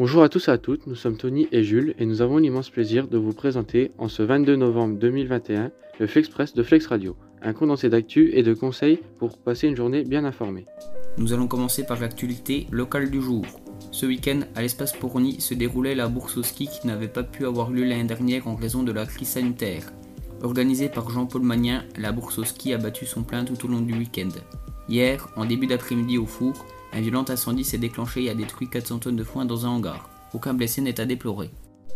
Bonjour à tous et à toutes, nous sommes Tony et Jules et nous avons l'immense plaisir de vous présenter en ce 22 novembre 2021 le Flexpress de Flex Radio, un condensé d'actu et de conseils pour passer une journée bien informée. Nous allons commencer par l'actualité locale du jour. Ce week-end, à l'espace Porny se déroulait la bourse au ski qui n'avait pas pu avoir lieu l'année dernière en raison de la crise sanitaire. Organisée par Jean-Paul Magnin, la bourse au ski a battu son plein tout au long du week-end. Hier, en début d'après-midi au four, un violent incendie s'est déclenché et a détruit 400 tonnes de foin dans un hangar. Aucun blessé n'est à déplorer.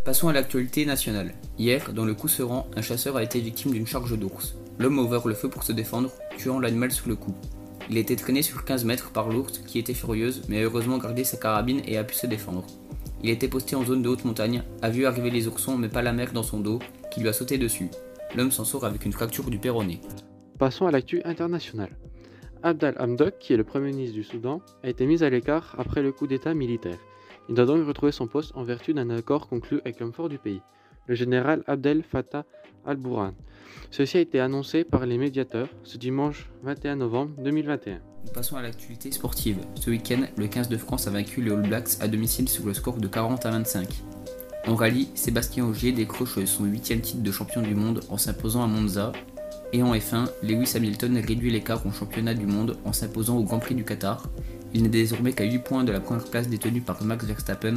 Passons à l'actualité nationale. Hier, dans le Cousseran, un chasseur a été victime d'une charge d'ours. L'homme a ouvert le feu pour se défendre, tuant l'animal sur le coup. Il été traîné sur 15 mètres par l'ours qui était furieuse, mais a heureusement gardé sa carabine et a pu se défendre. Il était posté en zone de haute montagne, a vu arriver les oursons mais pas la mer dans son dos, qui lui a sauté dessus. L'homme s'en sort avec une fracture du péroné. Passons à l'actu internationale. Abdel Hamdok, qui est le Premier ministre du Soudan, a été mis à l'écart après le coup d'État militaire. Il doit donc retrouver son poste en vertu d'un accord conclu avec l'homme fort du pays, le général Abdel Fattah al-Burhan. Ceci a été annoncé par les médiateurs ce dimanche 21 novembre 2021. Nous passons à l'actualité sportive. Ce week-end, le 15 de France a vaincu les All Blacks à domicile sur le score de 40 à 25. En rallye, Sébastien Ogier décroche son huitième titre de champion du monde en s'imposant à Monza et en F1, Lewis Hamilton réduit l'écart au championnat du monde en s'imposant au Grand Prix du Qatar. Il n'est désormais qu'à 8 points de la première place détenue par Max Verstappen,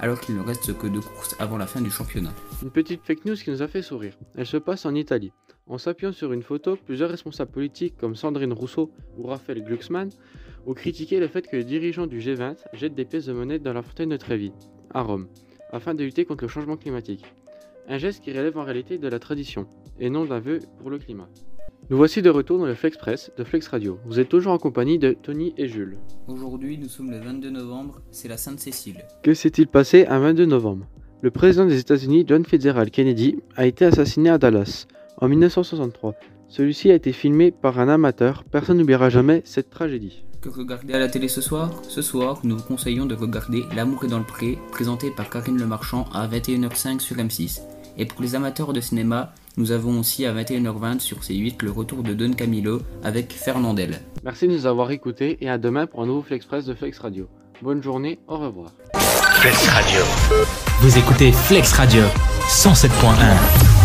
alors qu'il ne reste que deux courses avant la fin du championnat. Une petite fake news qui nous a fait sourire. Elle se passe en Italie. En s'appuyant sur une photo, plusieurs responsables politiques comme Sandrine Rousseau ou Raphaël Glucksmann ont critiqué le fait que les dirigeants du G20 jettent des pièces de monnaie dans la fontaine de Trévi, à Rome, afin de lutter contre le changement climatique. Un geste qui relève en réalité de la tradition, et non d'un vœu pour le climat. Nous voici de retour dans le Flexpress de Flex Radio. Vous êtes toujours en compagnie de Tony et Jules. Aujourd'hui, nous sommes le 22 novembre, c'est la Sainte-Cécile. Que s'est-il passé un 22 novembre? Le président des États-Unis, John Fitzgerald Kennedy, a été assassiné à Dallas en 1963. Celui-ci a été filmé par un amateur, personne n'oubliera jamais cette tragédie. Que regarder à la télé ce soir? Ce soir, nous vous conseillons de regarder L'amour est dans le pré, présenté par Karine Le Marchand à 21h05 sur M6. Et pour les amateurs de cinéma, nous avons aussi à 21h20 sur C8 le retour de Don Camillo avec Fernandel. Merci de nous avoir écoutés et à demain pour un nouveau Flexpress de Flex Radio. Bonne journée, au revoir. Flex Radio. Vous écoutez Flex Radio 107.1.